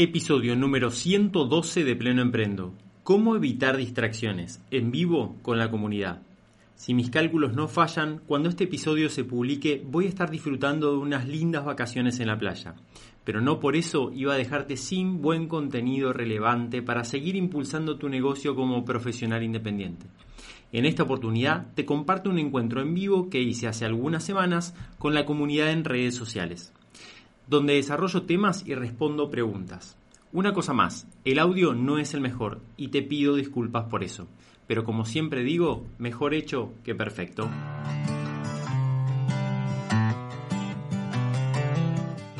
Episodio número 112 de Pleno Emprendo. ¿Cómo evitar distracciones? En vivo con la comunidad. Si mis cálculos no fallan, cuando este episodio se publique voy a estar disfrutando de unas lindas vacaciones en la playa. Pero no por eso iba a dejarte sin buen contenido relevante para seguir impulsando tu negocio como profesional independiente. En esta oportunidad te comparto un encuentro en vivo que hice hace algunas semanas con la comunidad en redes sociales donde desarrollo temas y respondo preguntas. Una cosa más, el audio no es el mejor y te pido disculpas por eso, pero como siempre digo, mejor hecho que perfecto.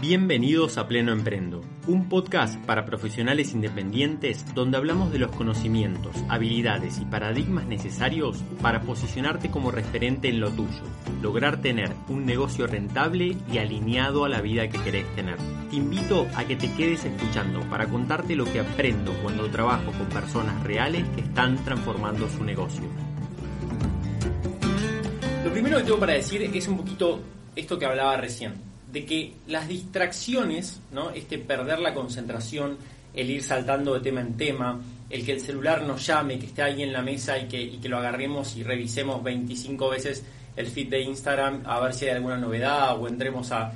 Bienvenidos a Pleno Emprendo, un podcast para profesionales independientes donde hablamos de los conocimientos, habilidades y paradigmas necesarios para posicionarte como referente en lo tuyo, lograr tener un negocio rentable y alineado a la vida que querés tener. Te invito a que te quedes escuchando para contarte lo que aprendo cuando trabajo con personas reales que están transformando su negocio. Lo primero que tengo para decir es un poquito esto que hablaba recién de que las distracciones, ¿no? este perder la concentración, el ir saltando de tema en tema, el que el celular nos llame, que esté ahí en la mesa y que, que lo agarremos y revisemos 25 veces el feed de Instagram a ver si hay alguna novedad o entremos a,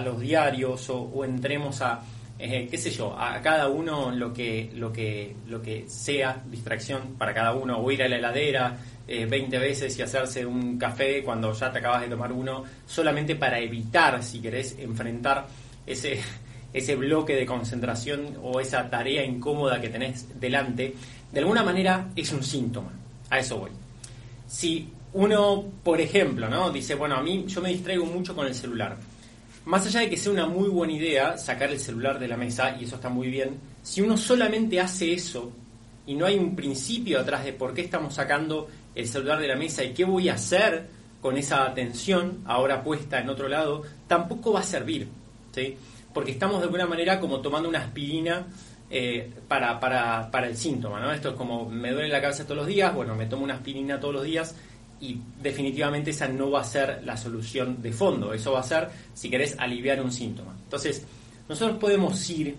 los diarios o, entremos a, eh, qué sé yo, a cada uno lo que, lo, que, lo que sea distracción para cada uno, o ir a la heladera, 20 eh, veces y hacerse un café cuando ya te acabas de tomar uno, solamente para evitar, si querés, enfrentar ese, ese bloque de concentración o esa tarea incómoda que tenés delante, de alguna manera es un síntoma. A eso voy. Si uno, por ejemplo, ¿no? dice, bueno, a mí yo me distraigo mucho con el celular. Más allá de que sea una muy buena idea sacar el celular de la mesa, y eso está muy bien, si uno solamente hace eso y no hay un principio atrás de por qué estamos sacando el celular de la mesa y qué voy a hacer con esa atención ahora puesta en otro lado, tampoco va a servir, ¿sí? Porque estamos de alguna manera como tomando una aspirina eh, para, para, para, el síntoma, ¿no? Esto es como me duele la cabeza todos los días, bueno, me tomo una aspirina todos los días y definitivamente esa no va a ser la solución de fondo, eso va a ser, si querés, aliviar un síntoma. Entonces, nosotros podemos ir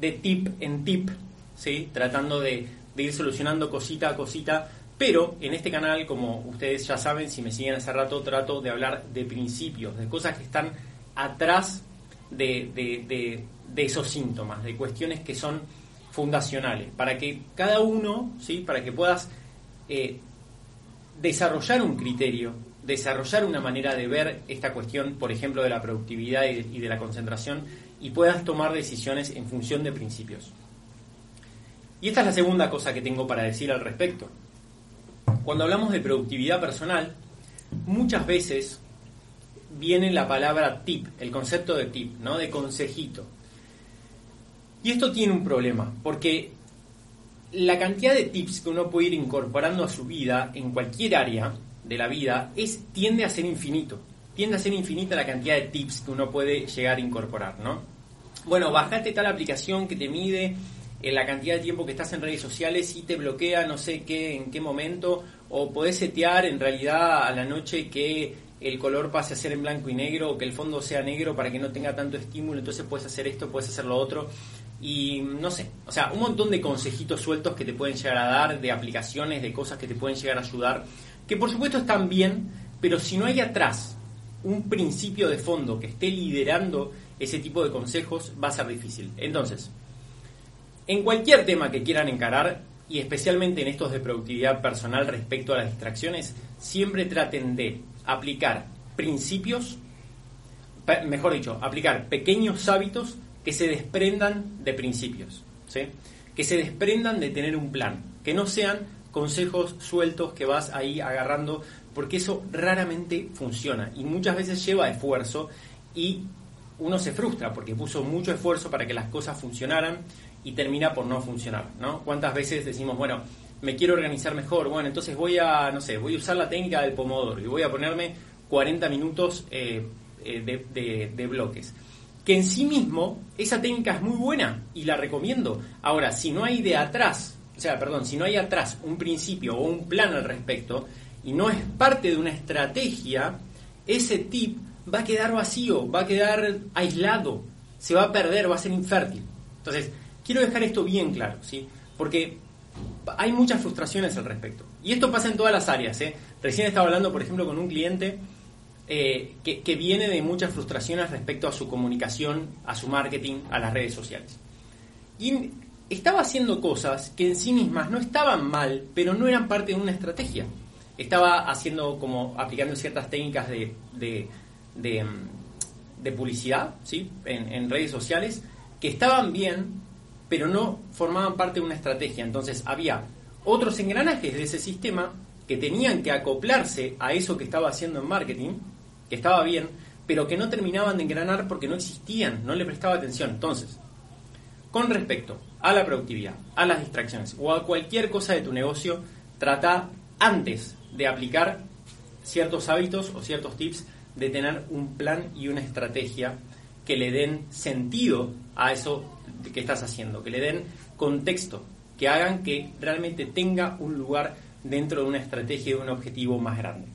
de tip en tip, ¿sí? Tratando de, de ir solucionando cosita a cosita pero en este canal, como ustedes ya saben, si me siguen hace rato, trato de hablar de principios, de cosas que están atrás de, esos síntomas, de cuestiones que son fundacionales, para que cada uno, ¿sí? para que puedas eh, desarrollar un criterio, desarrollar una manera de ver esta cuestión, por ejemplo, de la productividad y de la concentración, y puedas tomar decisiones en función de principios. Y esta es la segunda cosa que tengo para decir al respecto. Cuando hablamos de productividad personal, muchas veces viene la palabra tip, el concepto de tip, ¿no? De consejito. Y esto tiene un problema, porque la cantidad de tips que uno puede ir incorporando a su vida, en cualquier área de la vida, es, tiende a ser infinito. Tiende a ser infinita la cantidad de tips que uno puede llegar a incorporar, ¿no? Bueno, bajate tal aplicación que te mide en la cantidad de tiempo que estás en redes sociales y te bloquea no sé qué, en qué momento, o podés setear en realidad a la noche que el color pase a ser en blanco y negro o que el fondo sea negro para que no tenga tanto estímulo, entonces puedes hacer esto, puedes hacer lo otro. Y no sé, o sea, un montón de consejitos sueltos que te pueden llegar a dar, de aplicaciones, de cosas que te pueden llegar a ayudar, que por supuesto están bien, pero si no hay atrás un principio de fondo que esté liderando ese tipo de consejos, va a ser difícil. Entonces, en cualquier tema que quieran encarar, y especialmente en estos de productividad personal respecto a las distracciones, siempre traten de aplicar principios, mejor dicho, aplicar pequeños hábitos que se desprendan de principios, ¿sí? que se desprendan de tener un plan, que no sean consejos sueltos que vas ahí agarrando, porque eso raramente funciona y muchas veces lleva esfuerzo y uno se frustra porque puso mucho esfuerzo para que las cosas funcionaran y termina por no funcionar, ¿no? ¿Cuántas veces decimos, bueno, me quiero organizar mejor, bueno, entonces voy a, no sé, voy a usar la técnica del pomodoro y voy a ponerme 40 minutos eh, eh, de, bloques. Que en sí mismo esa técnica es muy buena y la recomiendo. Ahora, si no hay de atrás, o sea, perdón, si no hay atrás un principio o un plan al respecto y no es parte de una estrategia, ese tip va a quedar vacío, va a quedar aislado, se va a perder, va a ser infértil. Entonces, quiero dejar esto bien claro, ¿sí? Porque hay muchas frustraciones al respecto. Y esto pasa en todas las áreas. ¿eh? Recién estaba hablando, por ejemplo, con un cliente eh, que, que, viene de muchas frustraciones respecto a su comunicación, a su marketing, a las redes sociales. Y estaba haciendo cosas que en sí mismas no estaban mal, pero no eran parte de una estrategia. Estaba haciendo como aplicando ciertas técnicas de, de, de, mm, publicidad ¿sí? En, en redes sociales que estaban bien, pero no formaban parte de una estrategia. Entonces había otros engranajes de ese sistema que tenían que acoplarse a eso que estaba haciendo en marketing, que estaba bien, pero que no terminaban de engranar porque no existían, no le prestaba atención. Entonces, con respecto a la productividad, a las distracciones o a cualquier cosa de tu negocio, trata antes de aplicar ciertos hábitos o ciertos tips de tener un plan y una estrategia que le den sentido a eso que estás haciendo, que le den contexto, que hagan que realmente tenga un lugar dentro de una estrategia y de un objetivo más grande.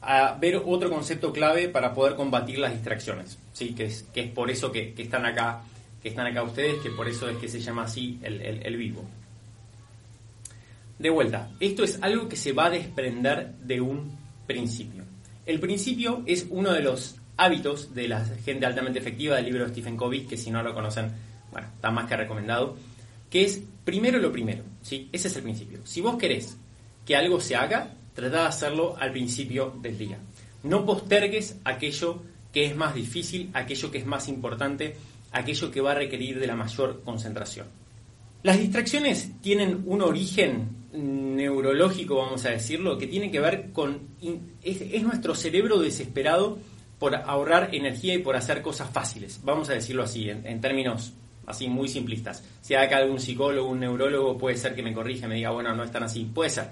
A ver otro concepto clave para poder combatir las distracciones, ¿sí? que, es, que es por eso que, están acá, que están acá ustedes, que por eso es que se llama así el, el vivo. De vuelta, esto es algo que se va a desprender de un principio. El principio es uno de los hábitos de la gente altamente efectiva del libro de Stephen Covey, que si no lo conocen bueno, está más que recomendado, que es primero lo primero, ¿sí? Ese es el principio. Si vos querés que algo se haga, trata de hacerlo al principio del día. No postergues aquello que es más difícil, aquello que es más importante, aquello que va a requerir de la mayor concentración. Las distracciones tienen un origen neurológico, vamos a decirlo, que tiene que ver con... Es, es nuestro cerebro desesperado por ahorrar energía y por hacer cosas fáciles, vamos a decirlo así, en términos así muy simplistas. Si hay acá algún psicólogo, un neurólogo, puede ser que me corrija, me diga, bueno, no es tan así, puede ser.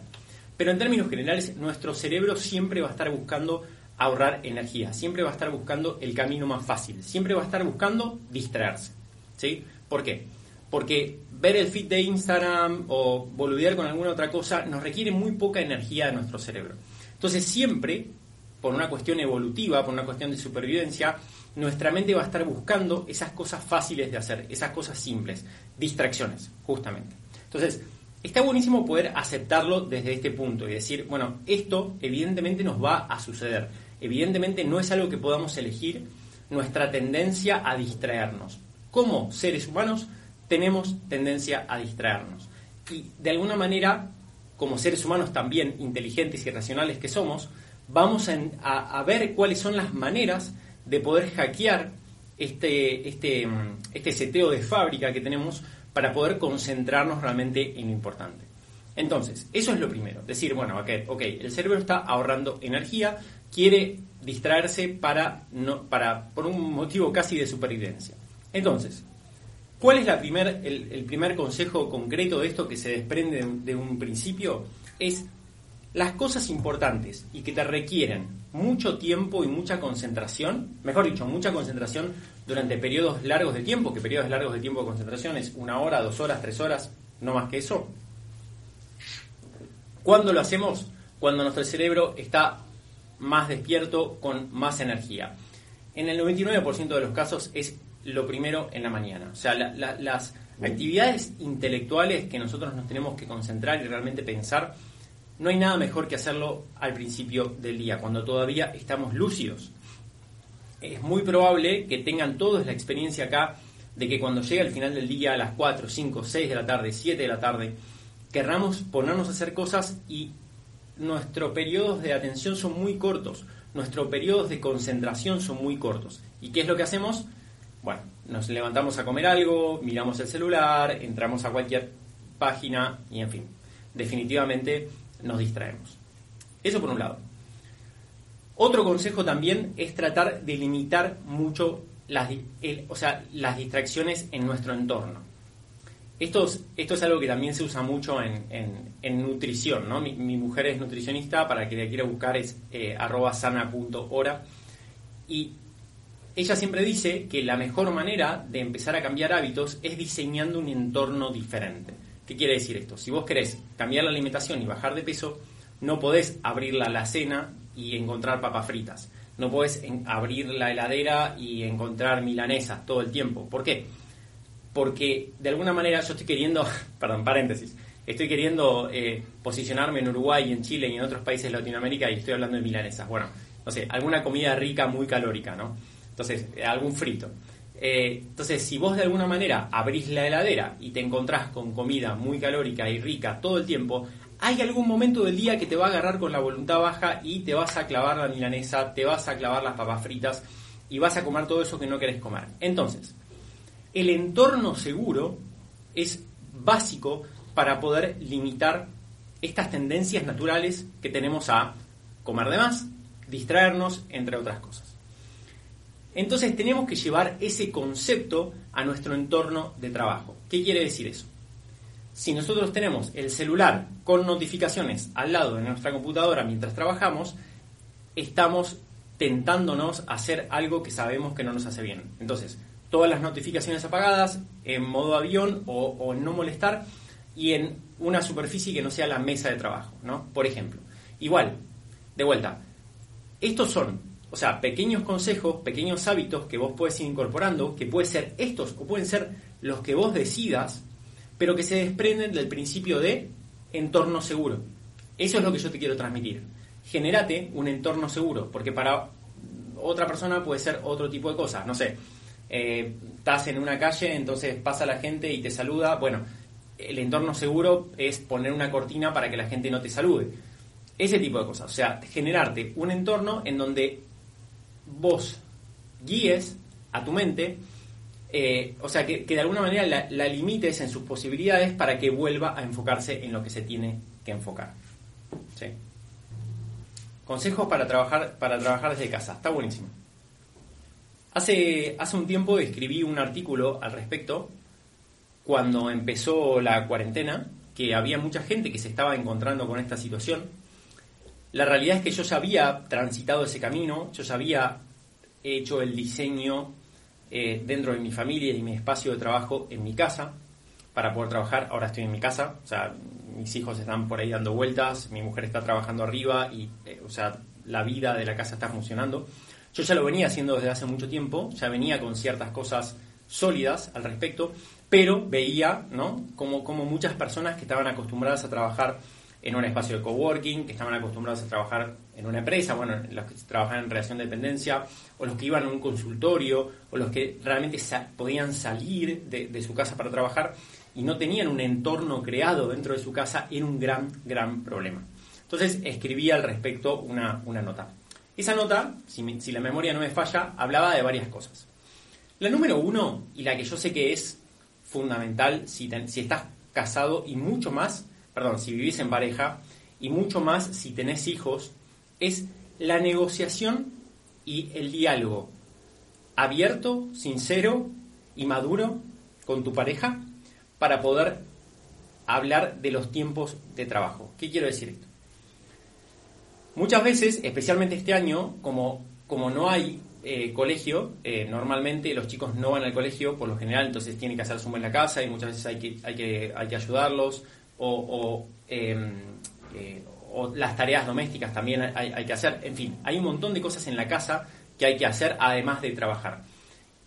Pero en términos generales, nuestro cerebro siempre va a estar buscando ahorrar energía, siempre va a estar buscando el camino más fácil, siempre va a estar buscando distraerse. ¿Sí? ¿Por qué? Porque ver el feed de Instagram o boludear con alguna otra cosa nos requiere muy poca energía de nuestro cerebro. Entonces siempre, por una cuestión evolutiva, por una cuestión de supervivencia, nuestra mente va a estar buscando esas cosas fáciles de hacer, esas cosas simples, distracciones, justamente. Entonces, está buenísimo poder aceptarlo desde este punto y decir, bueno, esto evidentemente nos va a suceder. Evidentemente no es algo que podamos elegir nuestra tendencia a distraernos. Como seres humanos tenemos tendencia a distraernos. Y de alguna manera, como seres humanos también inteligentes y racionales que somos, vamos a, ver cuáles son las maneras de poder hackear este, este, este seteo de fábrica que tenemos para poder concentrarnos realmente en lo importante. Entonces, eso es lo primero. Decir, bueno, okay, ok, el cerebro está ahorrando energía, quiere distraerse para, no, para, por un motivo casi de supervivencia. Entonces, ¿cuál es la primer, el, primer consejo concreto de esto que se desprende de de un principio? Es las cosas importantes y que te requieren mucho tiempo y mucha concentración, mejor dicho, mucha concentración durante periodos largos de tiempo, que periodos largos de tiempo de concentración es una hora, dos horas, tres horas, no más que eso. ¿Cuándo lo hacemos? Cuando nuestro cerebro está más despierto, con más energía. En el 99% de los casos es lo primero en la mañana. O sea, las actividades intelectuales que nosotros nos tenemos que concentrar y realmente pensar no hay nada mejor que hacerlo al principio del día, cuando todavía estamos lúcidos. Es muy probable que tengan todos la experiencia acá de que cuando llega el final del día a las 4, 5, 6 de la tarde, 7 de la tarde, querramos ponernos a hacer cosas y nuestros periodos de atención son muy cortos, nuestros periodos de concentración son muy cortos. ¿Y qué es lo que hacemos? Bueno, nos levantamos a comer algo, miramos el celular, entramos a cualquier página y en fin, definitivamente nos distraemos. Eso por un lado. Otro consejo también es tratar de limitar mucho las, o sea, las distracciones en nuestro entorno. Esto es, esto es algo que también se usa mucho en, en, nutrición. ¿no? Mi, mujer es nutricionista, para que la quiera buscar es eh, arroba sana.hora. Y ella siempre dice que la mejor manera de empezar a cambiar hábitos es diseñando un entorno diferente. ¿Qué quiere decir esto? Si vos querés cambiar la alimentación y bajar de peso, no podés abrir la alacena y encontrar papas fritas. No podés abrir la heladera y encontrar milanesas todo el tiempo. ¿Por qué? porque de alguna manera yo estoy queriendo, perdón, paréntesis, estoy queriendo eh, posicionarme en Uruguay, en Chile y en otros países de Latinoamérica y estoy hablando de milanesas. Bueno, no sé, alguna comida rica, muy calórica, ¿no? Entonces, eh, algún frito. Eh, entonces, si vos de alguna manera abrís la heladera y te encontrás con comida muy calórica y rica todo el tiempo, hay algún momento del día que te va a agarrar con la voluntad baja y te vas a clavar la milanesa, te vas a clavar las papas fritas y vas a comer todo eso que no querés comer. Entonces, el entorno seguro es básico para poder limitar estas tendencias naturales que tenemos a comer de más, distraernos, entre otras cosas. Entonces tenemos que llevar ese concepto a nuestro entorno de trabajo. ¿Qué quiere decir eso? Si nosotros tenemos el celular con notificaciones al lado de nuestra computadora mientras trabajamos, estamos tentándonos a hacer algo que sabemos que no nos hace bien. Entonces, todas las notificaciones apagadas, en modo avión o, o no molestar, y en una superficie que no sea la mesa de trabajo, ¿no? Por ejemplo. Igual, de vuelta, estos son, o sea, pequeños consejos, pequeños hábitos que vos puedes ir incorporando, que pueden ser estos o pueden ser los que vos decidas, pero que se desprenden del principio de entorno seguro. Eso es lo que yo te quiero transmitir. Genérate un entorno seguro, porque para otra persona puede ser otro tipo de cosas. No sé, eh, estás en una calle, entonces pasa la gente y te saluda. Bueno, el entorno seguro es poner una cortina para que la gente no te salude. Ese tipo de cosas. O sea, generarte un entorno en donde vos guíes a tu mente, eh, o sea, que, de alguna manera la, limites en sus posibilidades para que vuelva a enfocarse en lo que se tiene que enfocar. Consejos para trabajar, para trabajar desde casa. Está buenísimo. Hace, hace un tiempo escribí un artículo al respecto cuando empezó la cuarentena, que había mucha gente que se estaba encontrando con esta situación. La realidad es que yo ya había transitado ese camino, yo ya había hecho el diseño eh, dentro de mi familia y mi espacio de trabajo en mi casa para poder trabajar. Ahora estoy en mi casa, o sea, mis hijos están por ahí dando vueltas, mi mujer está trabajando arriba y, eh, o sea, la vida de la casa está funcionando. Yo ya lo venía haciendo desde hace mucho tiempo, ya venía con ciertas cosas sólidas al respecto, pero veía, ¿no? Como, como muchas personas que estaban acostumbradas a trabajar en un espacio de coworking, que estaban acostumbrados a trabajar en una empresa, bueno, los que trabajan en relación de dependencia, o los que iban a un consultorio, o los que realmente podían salir de, su casa para trabajar y no tenían un entorno creado dentro de su casa, era un gran, gran problema. Entonces escribí al respecto una, nota. Esa nota, si, si la memoria no me falla, hablaba de varias cosas. La número uno, y la que yo sé que es fundamental si, si estás casado y mucho más, perdón, si vivís en pareja y mucho más si tenés hijos, es la negociación y el diálogo abierto, sincero y maduro con tu pareja para poder hablar de los tiempos de trabajo. ¿Qué quiero decir esto? Muchas veces, especialmente este año, como, como no hay eh, colegio, eh, normalmente los chicos no van al colegio por lo general, entonces tienen que hacer su en la casa y muchas veces hay que, hay que, hay que ayudarlos o, em, eh, o, las tareas domésticas también hay, hay, que hacer. En fin, hay un montón de cosas en la casa que hay que hacer además de trabajar.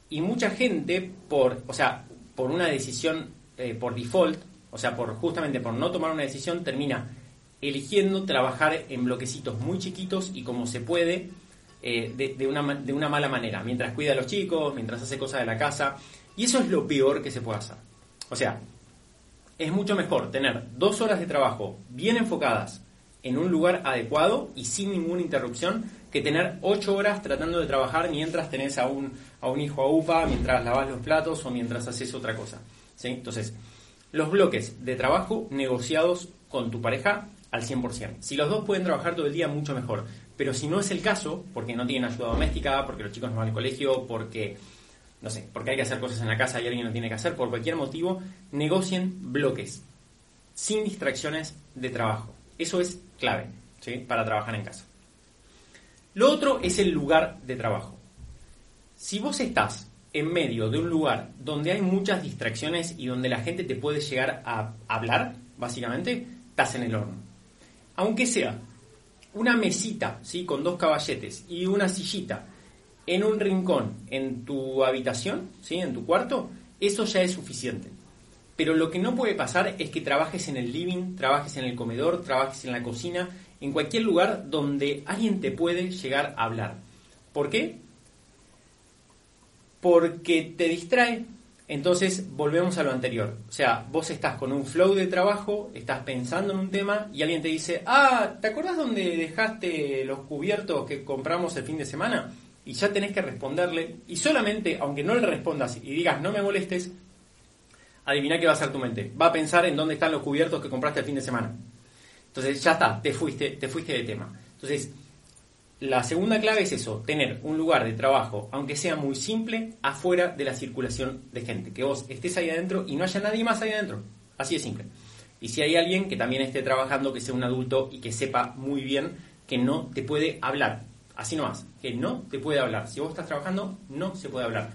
Y mucha gente, por, o sea, por una decisión por default, o sea, por justamente por no tomar una decisión, termina eligiendo trabajar en bloquecitos muy chiquitos y como se puede eh, de, una, de una mala manera, mientras cuida a los chicos, mientras hace cosas de la casa. Y eso es lo peor que se puede hacer. O sea, es mucho mejor tener dos horas de trabajo bien enfocadas en un lugar adecuado y sin ninguna interrupción que tener ocho horas tratando de trabajar mientras tenés a un, a un hijo a UPA, mientras lavas los platos o mientras haces otra cosa. Entonces, los bloques de trabajo negociados con tu pareja al 100%. Si los dos pueden trabajar todo el día, mucho mejor. Pero si no es el caso, porque no tienen ayuda doméstica, porque los chicos no van al colegio, porque, no sé, porque hay que hacer cosas en la casa y alguien lo tiene que hacer, por cualquier motivo, negocien bloques, sin distracciones de trabajo. Eso es clave, ¿sí? Para trabajar en casa. Lo otro es el lugar de trabajo. Si vos estás en medio de un lugar donde hay muchas distracciones y donde la gente te puede llegar a hablar, básicamente, estás en el horno. Aunque sea una mesita, ¿sí? Con dos caballetes y una sillita en un rincón en tu habitación, ¿sí? En tu cuarto, Eso ya es suficiente. Pero lo que no puede pasar es que trabajes en el living, trabajes en el comedor, trabajes en la cocina, en cualquier lugar donde alguien te puede llegar a hablar. ¿Por qué? Porque te distrae. Entonces volvemos a lo anterior. O sea, vos estás con un flow de trabajo, estás pensando en un tema y alguien te dice, ah, ¿te acordás dónde dejaste los cubiertos que compramos el fin de semana? Y ya tenés que responderle. Y solamente, aunque no le respondas y digas, no me molestes, adivina qué va a hacer tu mente. Va a pensar en dónde están los cubiertos que compraste el fin de semana. Entonces ya está, te fuiste, te fuiste de tema. Entonces, la segunda clave es eso, tener un lugar de trabajo, aunque sea muy simple, afuera de la circulación de gente. Que vos estés ahí adentro y no haya nadie más ahí adentro. Así de simple. Y si hay alguien que también esté trabajando, que sea un adulto y que sepa muy bien que no te puede hablar. Así nomás, que no te puede hablar. Si vos estás trabajando, no se puede hablar.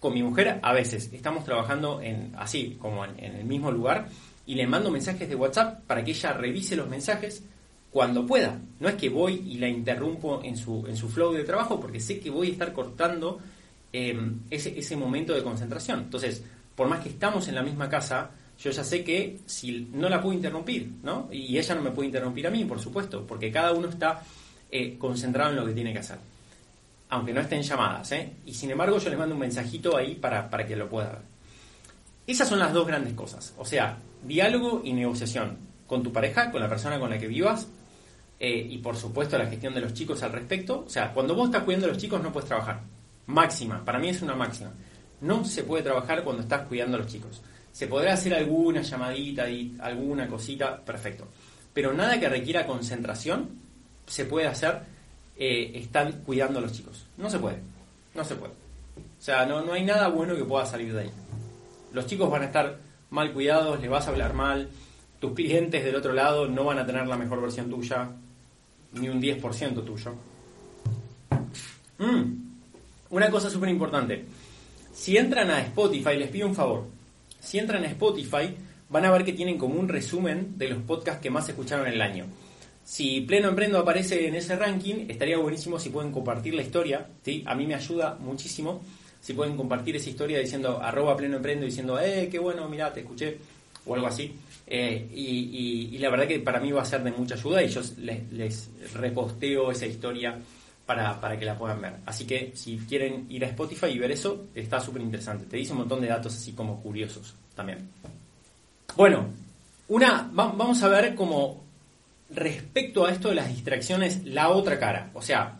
Con mi mujer, a veces, estamos trabajando en, así, como en el mismo lugar, y le mando mensajes de WhatsApp para que ella revise los mensajes cuando pueda. No es que voy y la interrumpo en su, en su flow de trabajo porque sé que voy a estar cortando em, ese, ese momento de concentración. Entonces, por más que estamos en la misma casa, yo ya sé que si no la puedo interrumpir, ¿no? Y ella no me puede interrumpir a mí, por supuesto, porque cada uno está eh, concentrado en lo que tiene que hacer. Aunque no estén llamadas, ¿eh? Y sin embargo, yo les mando un mensajito ahí para, para que lo pueda ver. Esas son las dos grandes cosas. O sea, diálogo y negociación con tu pareja, con la persona con la que vivas, eh, y por supuesto la gestión de los chicos al respecto. O sea, cuando vos estás cuidando a los chicos no puedes trabajar. Máxima, para mí es una máxima. No se puede trabajar cuando estás cuidando a los chicos. Se podrá hacer alguna llamadita y alguna cosita, perfecto. Pero nada que requiera concentración se puede hacer eh, están cuidando a los chicos. No se puede. No se puede. O sea, no, no hay nada bueno que pueda salir de ahí. Los chicos van a estar mal cuidados, le vas a hablar mal, tus clientes del otro lado no van a tener la mejor versión tuya, ni un 10% tuyo. Mm, una cosa súper importante. Si entran a Spotify, les pido un favor. Si entran a Spotify, van a ver que tienen como un resumen de los podcasts que más escucharon en el año. Si Pleno Emprendo aparece en ese ranking, estaría buenísimo si pueden compartir la historia. ¿sí? A mí me ayuda muchísimo si pueden compartir esa historia diciendo arroba pleno emprendo, diciendo, eh, qué bueno, mira, te escuché, o algo así. Eh, y, la verdad que para mí va a ser de mucha ayuda y yo les, reposteo esa historia para, para, que la puedan ver. Así que si quieren ir a Spotify y ver eso, está súper interesante. Te dice un montón de datos así como curiosos también. Bueno, una, vamos a ver como respecto a esto de las distracciones, la otra cara. O sea,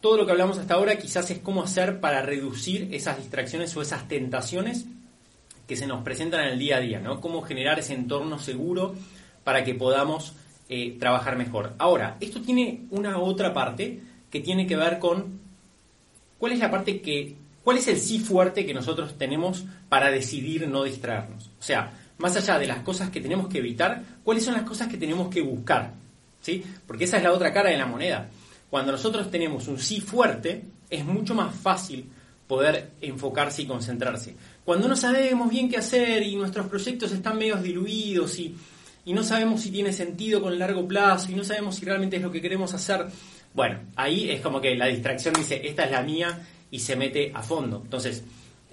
todo lo que hablamos hasta ahora quizás es cómo hacer para reducir esas distracciones o esas tentaciones que se nos presentan en el día a día, ¿no? Cómo generar ese entorno seguro para que podamos eh, trabajar mejor. Ahora, esto tiene una otra parte que tiene que ver con cuál es la parte que, cuál es el sí fuerte que nosotros tenemos para decidir no distraernos. O sea, más allá de las cosas que tenemos que evitar, cuáles son las cosas que tenemos que buscar, ¿sí? Porque esa es la otra cara de la moneda. Cuando nosotros tenemos un sí fuerte, es mucho más fácil poder enfocarse y concentrarse. Cuando no sabemos bien qué hacer y nuestros proyectos están medio diluidos y, no sabemos si tiene sentido con largo plazo y no sabemos si realmente es lo que queremos hacer, bueno, ahí es como que la distracción dice, esta es la mía y se mete a fondo. Entonces,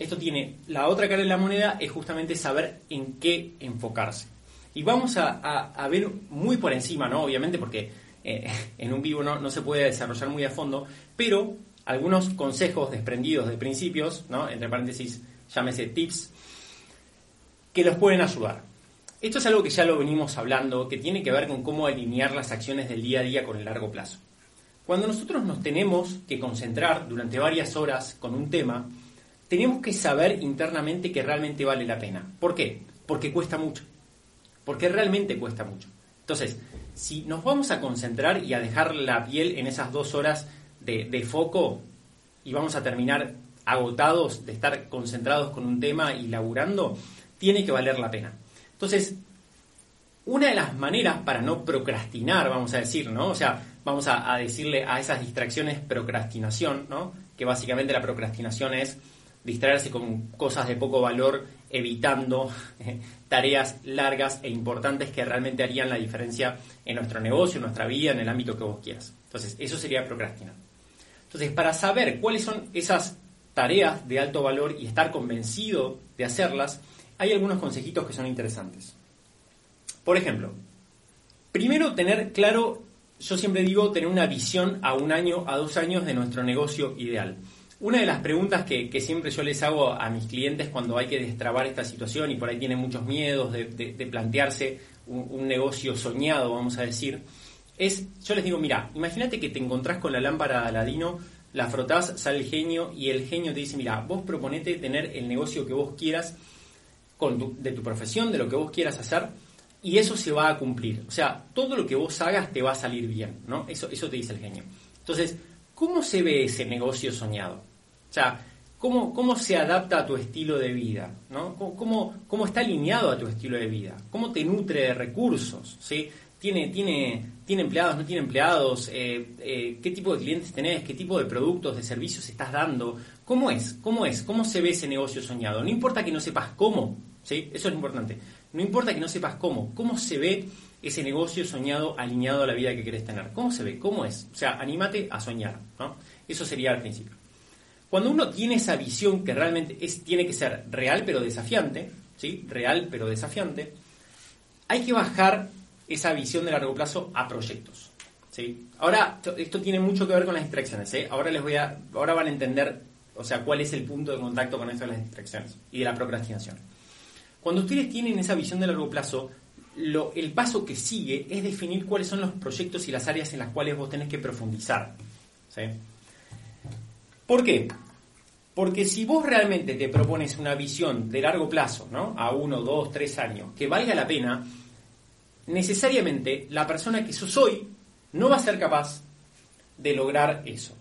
esto tiene la otra cara de la moneda, es justamente saber en qué enfocarse. Y vamos a, ver muy por encima, ¿no? Obviamente porque eh, en un vivo no, no, se puede desarrollar muy a fondo, pero algunos consejos desprendidos de principios, ¿no? entre paréntesis, llámese tips, que los pueden ayudar. Esto es algo que ya lo venimos hablando, que tiene que ver con cómo alinear las acciones del día a día con el largo plazo. Cuando nosotros nos tenemos que concentrar durante varias horas con un tema, tenemos que saber internamente que realmente vale la pena. ¿Por qué? Porque cuesta mucho. Porque realmente cuesta mucho. Entonces, si nos vamos a concentrar y a dejar la piel en esas dos horas de, foco y vamos a terminar agotados de estar concentrados con un tema y laburando, tiene que valer la pena. Entonces, una de las maneras para no procrastinar, vamos a decir, ¿no? O sea, vamos a, a, decirle a esas distracciones procrastinación, ¿no? Que básicamente la procrastinación es distraerse con cosas de poco valor, evitando tareas largas e importantes que realmente harían la diferencia en nuestro negocio, en nuestra vida, en el ámbito que vos quieras. Entonces, eso sería procrastinar. Entonces, para saber cuáles son esas tareas de alto valor y estar convencido de hacerlas, hay algunos consejitos que son interesantes. Por ejemplo, primero tener claro, yo siempre digo, tener una visión a un año, a dos años de nuestro negocio ideal. Una de las preguntas que, siempre yo les hago a mis clientes cuando hay que destrabar esta situación y por ahí tienen muchos miedos de, plantearse un, negocio soñado, vamos a decir, es, yo les digo, mira, imagínate que te encontrás con la lámpara de Aladino, la frotás, sale el genio y el genio te dice, mira, vos proponete tener el negocio que vos quieras de tu profesión, de lo que vos quieras hacer, y eso se va a cumplir. O sea, todo lo que vos hagas te va a salir bien, ¿no? Eso, eso te dice el genio. Entonces, ¿cómo se ve ese negocio soñado? O sea, ¿cómo, cómo se adapta a tu estilo de vida? ¿no? ¿Cómo, ¿Cómo, está alineado a tu estilo de vida? ¿Cómo te nutre de recursos? ¿sí? ¿Tiene, tiene, ¿Tiene empleados? ¿No tiene empleados? Eh, eh, ¿Qué tipo de clientes tenés? ¿Qué tipo de productos, de servicios estás dando? ¿Cómo es? ¿Cómo es? ¿Cómo se ve ese negocio soñado? No importa que no sepas cómo, ¿sí? Eso es importante. No importa que no sepas cómo, ¿cómo se ve ese negocio soñado alineado a la vida que querés tener? ¿Cómo se ve? ¿Cómo es? O sea, anímate a soñar, ¿no? Eso sería al principio. Cuando uno tiene esa visión que realmente es, tiene que ser real pero desafiante, ¿sí? Real pero desafiante, hay que bajar esa visión de largo plazo a proyectos. ¿sí? Ahora, esto tiene mucho que ver con las distracciones. ¿eh? Ahora, les voy a, ahora van a entender o sea, cuál es el punto de contacto con esto de las distracciones y de la procrastinación. Cuando ustedes tienen esa visión de largo plazo, lo, el paso que sigue es definir cuáles son los proyectos y las áreas en las cuales vos tenés que profundizar. ¿sí? ¿Por qué? Porque si vos realmente te propones una visión de largo plazo, ¿no? A uno, dos, tres años, que valga la pena, necesariamente la persona que sos hoy no va a ser capaz de lograr eso.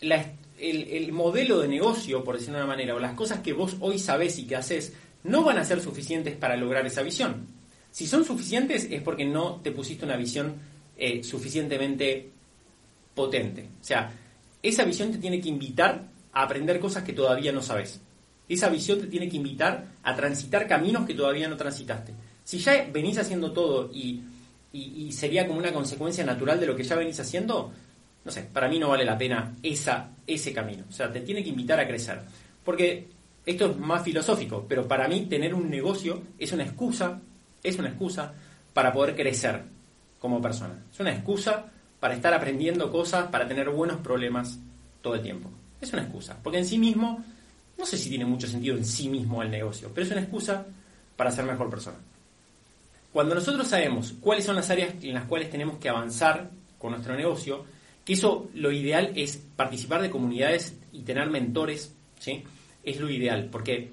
el, modelo de negocio, por decirlo de una manera, o las cosas que vos hoy sabés y que haces, no van a ser suficientes para lograr esa visión. Si son suficientes es porque no te pusiste una visión eh, suficientemente potente. O sea, esa visión te tiene que invitar a aprender cosas que todavía no sabes. Esa visión te tiene que invitar a transitar caminos que todavía no transitaste. Si ya venís haciendo todo y, sería como una consecuencia natural de lo que ya venís haciendo, no sé, para mí no vale la pena esa, ese camino. O sea, te tiene que invitar a crecer. Porque esto es más filosófico, pero para mí tener un negocio es una excusa, es una excusa para poder crecer como persona. Es una excusa para estar aprendiendo cosas, para tener buenos problemas todo el tiempo. Es una excusa, porque en sí mismo, no sé si tiene mucho sentido en sí mismo el negocio, pero es una excusa para ser mejor persona. Cuando nosotros sabemos cuáles son las áreas en las cuales tenemos que avanzar con nuestro negocio, que eso lo ideal es participar de comunidades y tener mentores, ¿sí? Es lo ideal, porque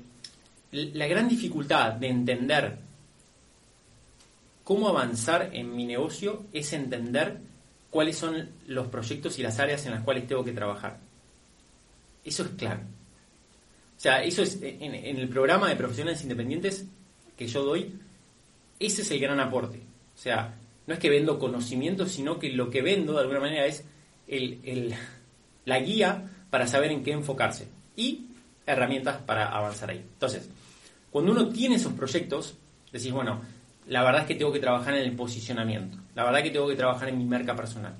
la gran dificultad de entender cómo avanzar en mi negocio es entender cuáles son los proyectos y las áreas en las cuales tengo que trabajar. Eso es claro. O sea, eso es en, el programa de profesionales independientes que yo doy, ese es el gran aporte. O sea, no es que vendo conocimiento, sino que lo que vendo de alguna manera es el, la guía para saber en qué enfocarse y herramientas para avanzar ahí. Entonces, cuando uno tiene esos proyectos, decís, bueno, la verdad es que tengo que trabajar en el posicionamiento, la verdad es que tengo que trabajar en mi marca personal,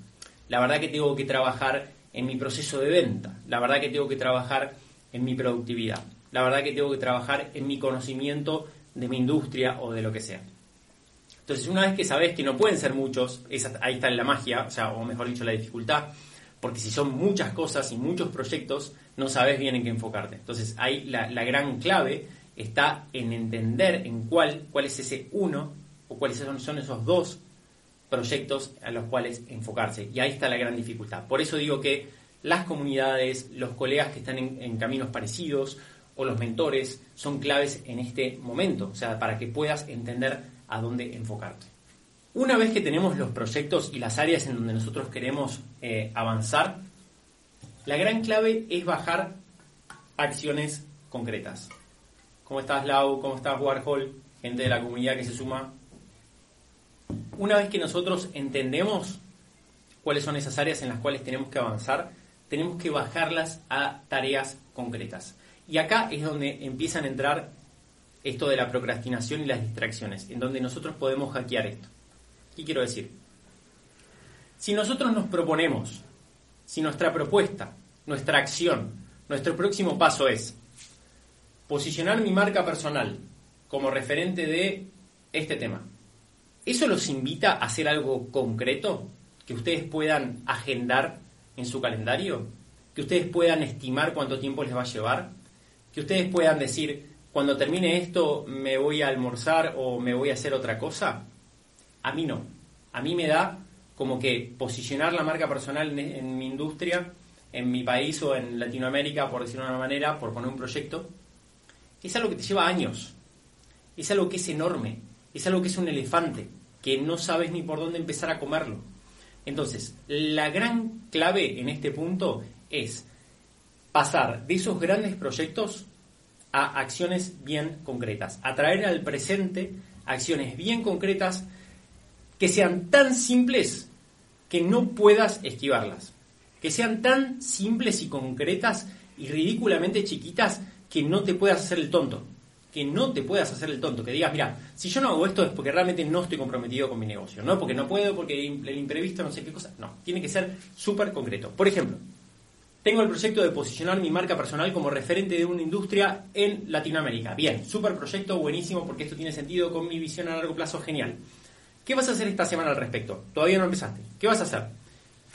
la verdad es que tengo que trabajar en mi proceso de venta, la verdad que tengo que trabajar en mi productividad, la verdad que tengo que trabajar en mi conocimiento de mi industria o de lo que sea. Entonces, una vez que sabes que no pueden ser muchos, ahí está la magia, o, sea, o mejor dicho, la dificultad, porque si son muchas cosas y muchos proyectos, no sabes bien en qué enfocarte. Entonces, ahí la, la gran clave está en entender en cuál, cuál es ese uno o cuáles son, son esos dos proyectos a los cuales enfocarse. Y ahí está la gran dificultad. Por eso digo que las comunidades, los colegas que están en, caminos parecidos o los mentores son claves en este momento, o sea, para que puedas entender a dónde enfocarte. Una vez que tenemos los proyectos y las áreas en donde nosotros queremos eh, avanzar, la gran clave es bajar acciones concretas. ¿Cómo estás, Lau? ¿Cómo estás, Warhol? Gente de la comunidad que se suma. Una vez que nosotros entendemos cuáles son esas áreas en las cuales tenemos que avanzar, tenemos que bajarlas a tareas concretas. Y acá es donde empiezan a entrar esto de la procrastinación y las distracciones, en donde nosotros podemos hackear esto. ¿Qué quiero decir? Si nosotros nos proponemos, si nuestra propuesta, nuestra acción, nuestro próximo paso es posicionar mi marca personal como referente de este tema. ¿Eso los invita a hacer algo concreto que ustedes puedan agendar en su calendario? ¿Que ustedes puedan estimar cuánto tiempo les va a llevar? ¿Que ustedes puedan decir, cuando termine esto me voy a almorzar o me voy a hacer otra cosa? A mí no. A mí me da como que posicionar la marca personal en, mi industria, en mi país o en Latinoamérica, por decirlo de una manera, por poner un proyecto, es algo que te lleva años. Es algo que es enorme. Es algo que es un elefante, que no sabes ni por dónde empezar a comerlo. Entonces, la gran clave en este punto es pasar de esos grandes proyectos a acciones bien concretas, a traer al presente acciones bien concretas que sean tan simples que no puedas esquivarlas, que sean tan simples y concretas y ridículamente chiquitas que no te puedas hacer el tonto, que no te puedas hacer el tonto, que digas, mira, si yo no hago esto es porque realmente no estoy comprometido con mi negocio, no porque no puedo, porque el imprevisto, no sé qué cosa, no, tiene que ser súper concreto. Por ejemplo, tengo el proyecto de posicionar mi marca personal como referente de una industria en Latinoamérica. Bien, súper proyecto, buenísimo, porque esto tiene sentido con mi visión a largo plazo, genial. ¿Qué vas a hacer esta semana al respecto? Todavía no empezaste. ¿Qué vas a hacer?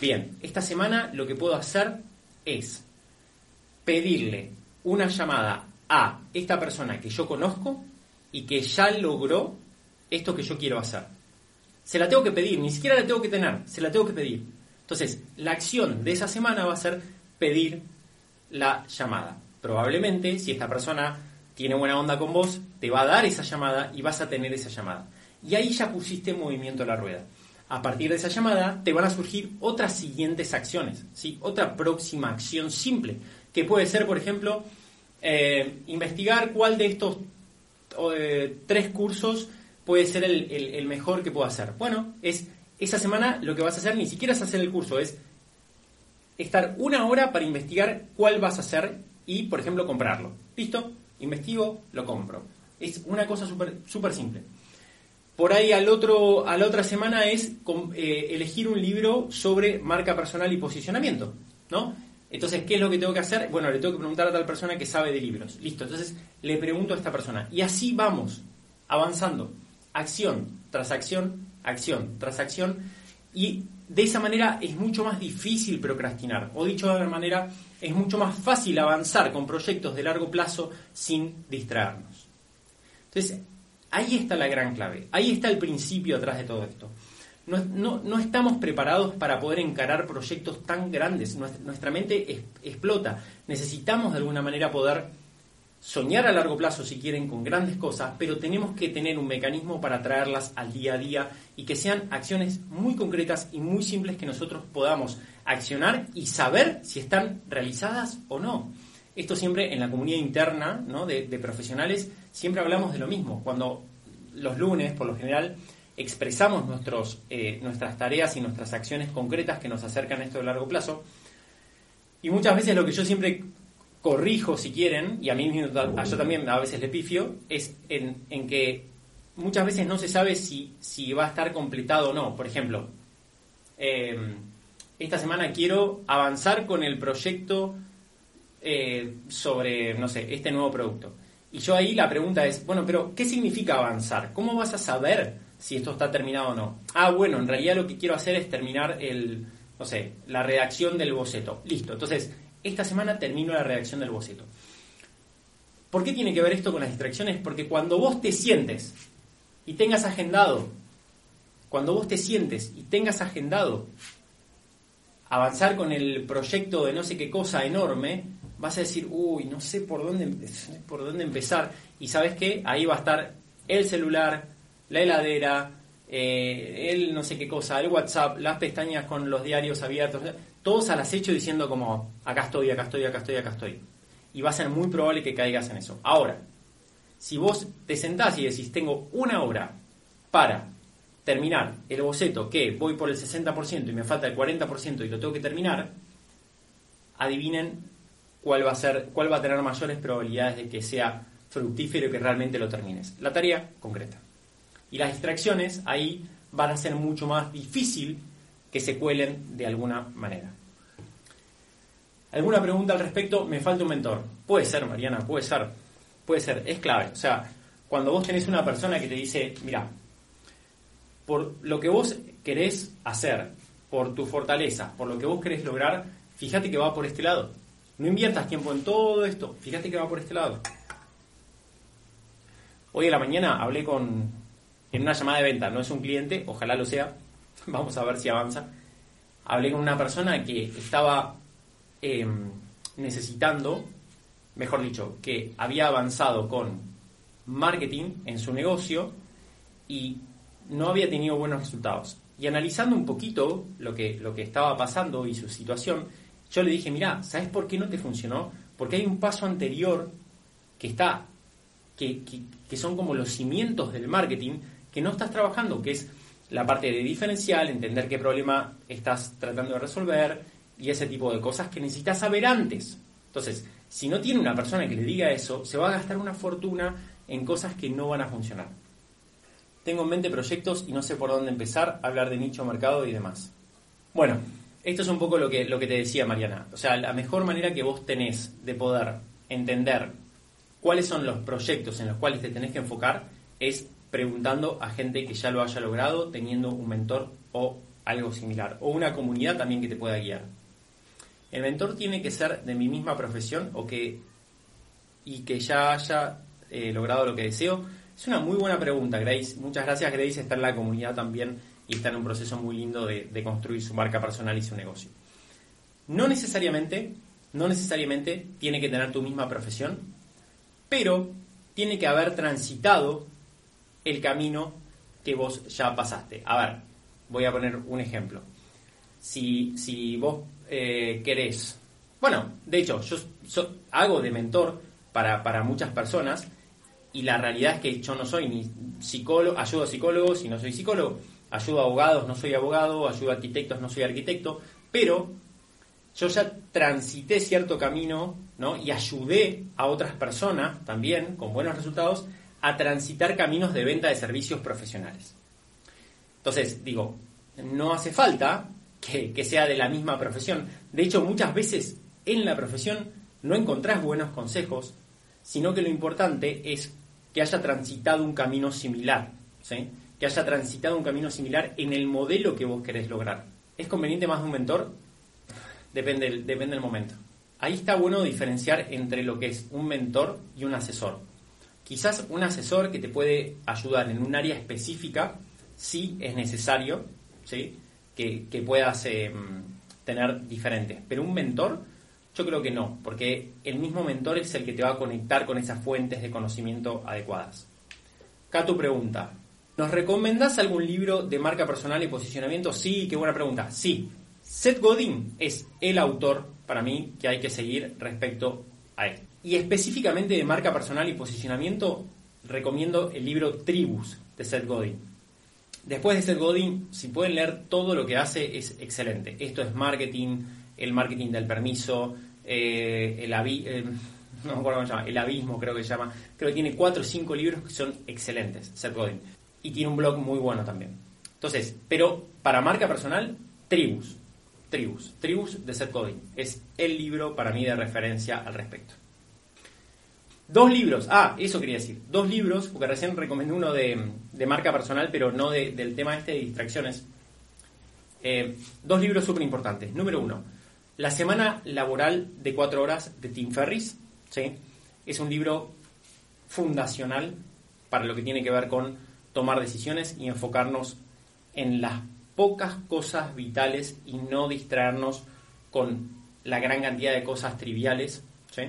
Bien, esta semana lo que puedo hacer es pedirle una llamada a esta persona que yo conozco y que ya logró esto que yo quiero hacer. Se la tengo que pedir, ni siquiera la tengo que tener, se la tengo que pedir. Entonces, la acción de esa semana va a ser pedir la llamada. Probablemente, si esta persona tiene buena onda con vos, te va a dar esa llamada y vas a tener esa llamada. Y ahí ya pusiste en movimiento la rueda. A partir de esa llamada te van a surgir otras siguientes acciones, ¿sí? otra próxima acción simple, que puede ser, por ejemplo, eh, investigar cuál de estos eh, tres cursos puede ser el, mejor que puedo hacer. Bueno, es esa semana lo que vas a hacer ni siquiera es hacer el curso, es estar una hora para investigar cuál vas a hacer y, por ejemplo, comprarlo. ¿Listo? Investigo, lo compro. Es una cosa súper super simple. Por ahí al otro, a la otra semana es eh, elegir un libro sobre marca personal y posicionamiento, ¿no? Entonces, ¿qué es lo que tengo que hacer? Bueno, le tengo que preguntar a tal persona que sabe de libros. Listo, entonces le pregunto a esta persona. Y así vamos, avanzando. Acción tras acción, acción tras acción. Y de esa manera es mucho más difícil procrastinar, o dicho de otra manera, es mucho más fácil avanzar con proyectos de largo plazo sin distraernos. Entonces, ahí está la gran clave, ahí está el principio atrás de todo esto. No, estamos preparados para poder encarar proyectos tan grandes, nuestra, mente explota, necesitamos de alguna manera poder soñar a largo plazo si quieren con grandes cosas, pero tenemos que tener un mecanismo para traerlas al día a día y que sean acciones muy concretas y muy simples que nosotros podamos accionar y saber si están realizadas o no. Esto siempre en la comunidad interna de, profesionales, siempre hablamos de lo mismo. Cuando los lunes, por lo general, expresamos nuestros, eh, nuestras tareas y nuestras acciones concretas que nos acercan a esto de largo plazo, y muchas veces lo que yo siempre corrijo si quieren, y a mí yo también a veces le pifio, es en, que muchas veces no se sabe si, si, va a estar completado o no. Por ejemplo, em, esta semana quiero avanzar con el proyecto eh, sobre, no sé, este nuevo producto. Y yo ahí la pregunta es, bueno, pero ¿qué significa avanzar? ¿Cómo vas a saber si esto está terminado o no? Ah, bueno, en realidad lo que quiero hacer es terminar el, no sé, la redacción del boceto. Listo. Entonces, esta semana termino la redacción del boceto. ¿Por qué tiene que ver esto con las distracciones? Porque cuando vos te sientes y tengas agendado, cuando vos te sientes y tengas agendado avanzar con el proyecto de no sé qué cosa enorme, vas a decir, uy, no sé por dónde, por dónde empezar. Y sabes qué, ahí va a estar el celular, la heladera, eh, el no sé qué cosa, el WhatsApp, las pestañas con los diarios abiertos todos al acecho diciendo como, acá estoy, acá estoy, acá estoy, acá estoy. Y va a ser muy probable que caigas en eso. Ahora, si vos te sentás y decís, tengo una hora para terminar el boceto que voy por el 60% y me falta el 40% y lo tengo que terminar, adivinen cuál va a ser, cuál va a tener mayores probabilidades de que sea fructífero y que realmente lo termines. La tarea concreta. Y las distracciones ahí van a ser mucho más difícil que se cuelen de alguna manera. ¿Alguna pregunta al respecto? Me falta un mentor. Puede ser, Mariana, puede ser. Puede ser, es clave. O sea, cuando vos tenés una persona que te dice, mira, por lo que vos querés hacer, por tu fortaleza, por lo que vos querés lograr, fíjate que va por este lado. No inviertas tiempo en todo esto, fíjate que va por este lado. Hoy a la mañana hablé con, en una llamada de venta, no es un cliente, ojalá lo sea, vamos a ver si avanza. Hablé con una persona que estaba em, necesitando, mejor dicho, que había avanzado con marketing en su negocio y no había tenido buenos resultados. Y analizando un poquito lo que, lo que estaba pasando y su situación, yo le dije, mira, ¿sabes por qué no te funcionó? Porque hay un paso anterior que está, que, que, son como los cimientos del marketing que no estás trabajando, que es la parte de diferencial, entender qué problema estás tratando de resolver y ese tipo de cosas que necesitas saber antes. Entonces, si no tiene una persona que le diga eso, se va a gastar una fortuna en cosas que no van a funcionar. Tengo en mente proyectos y no sé por dónde empezar a hablar de nicho, mercado y demás. Bueno, esto es un poco lo que, lo que te decía Mariana. O sea, la mejor manera que vos tenés de poder entender cuáles son los proyectos en los cuales te tenés que enfocar es preguntando a gente que ya lo haya logrado, teniendo un mentor o algo similar, o una comunidad también que te pueda guiar. El mentor tiene que ser de mi misma profesión o que y que ya haya eh, logrado lo que deseo? Es una muy buena pregunta, Grace. Muchas gracias, Grace. Está en la comunidad también y está en un proceso muy lindo de, construir su marca personal y su negocio. No necesariamente, no necesariamente tiene que tener tu misma profesión, pero tiene que haber transitado el camino que vos ya pasaste. A ver, voy a poner un ejemplo. Si, si vos eh, querés, bueno, de hecho, yo hago de mentor para, para muchas personas y la realidad es que yo no soy ni psicólogo, ayudo a psicólogos y no soy psicólogo, ayudo a abogados, no soy abogado, ayudo a arquitectos, no soy arquitecto, pero yo ya transité cierto camino ¿no? y ayudé a otras personas también con buenos resultados a transitar caminos de venta de servicios profesionales. Entonces, digo, no hace falta que, sea de la misma profesión. De hecho, muchas veces en la profesión no encontrás buenos consejos, sino que lo importante es que haya transitado un camino similar, ¿sí? que haya transitado un camino similar en el modelo que vos querés lograr. ¿Es conveniente más de un mentor? Depende, depende del momento. Ahí está bueno diferenciar entre lo que es un mentor y un asesor. Quizás un asesor que te puede ayudar en un área específica, sí es necesario ¿sí? Que, puedas em, tener diferentes. Pero un mentor yo creo que no, porque el mismo mentor es el que te va a conectar con esas fuentes de conocimiento adecuadas. Tu pregunta. ¿Nos recomendás algún libro de marca personal y posicionamiento? Sí, qué buena pregunta. Sí. Seth Godin es el autor para mí que hay que seguir respecto a él. Y específicamente de marca personal y posicionamiento, recomiendo el libro Tribus de Seth Godin. Después de Seth Godin, si pueden leer todo lo que hace, es excelente. Esto es marketing, el marketing del permiso, eh, el, eh, el abismo creo que se llama, creo que tiene cuatro o cinco libros que son excelentes, Seth Godin, y tiene un blog muy bueno también. Entonces, pero para marca personal, Tribus, Tribus, Tribus de Seth Godin, es el libro para mí de referencia al respecto. Dos libros, ah, eso quería decir, dos libros, porque recién recomendé uno de, marca personal, pero no del tema este de distracciones. Eh, dos libros súper importantes. Número uno, la semana laboral de cuatro horas de Tim Ferris ¿sí? es un libro fundacional para lo que tiene que ver con tomar decisiones y enfocarnos en las pocas cosas vitales y no distraernos con la gran cantidad de cosas triviales. ¿sí?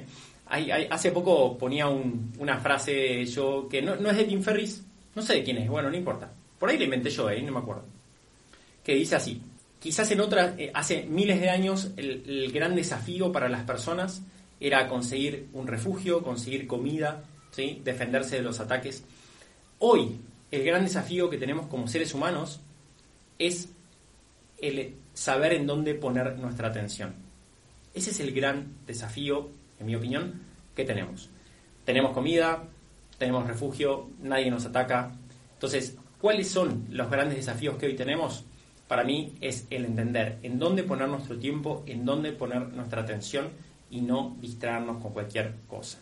Hace poco ponía una frase yo que no, es de Tim Ferris, no sé de quién es, bueno, no importa. Por ahí la inventé yo, ahí no me acuerdo. Que dice así, Quizás en otras, eh, hace miles de años, el, gran desafío para las personas era conseguir un refugio, conseguir comida, ¿sí? defenderse de los ataques. Hoy, el gran desafío que tenemos como seres humanos es el saber en dónde poner nuestra atención. Ese es el gran desafío, en mi opinión, que tenemos. Tenemos comida, tenemos refugio, nadie nos ataca. Entonces, ¿cuáles son los grandes desafíos que hoy tenemos? para mí es el entender en dónde poner nuestro tiempo, en dónde poner nuestra atención y no distraernos con cualquier cosa.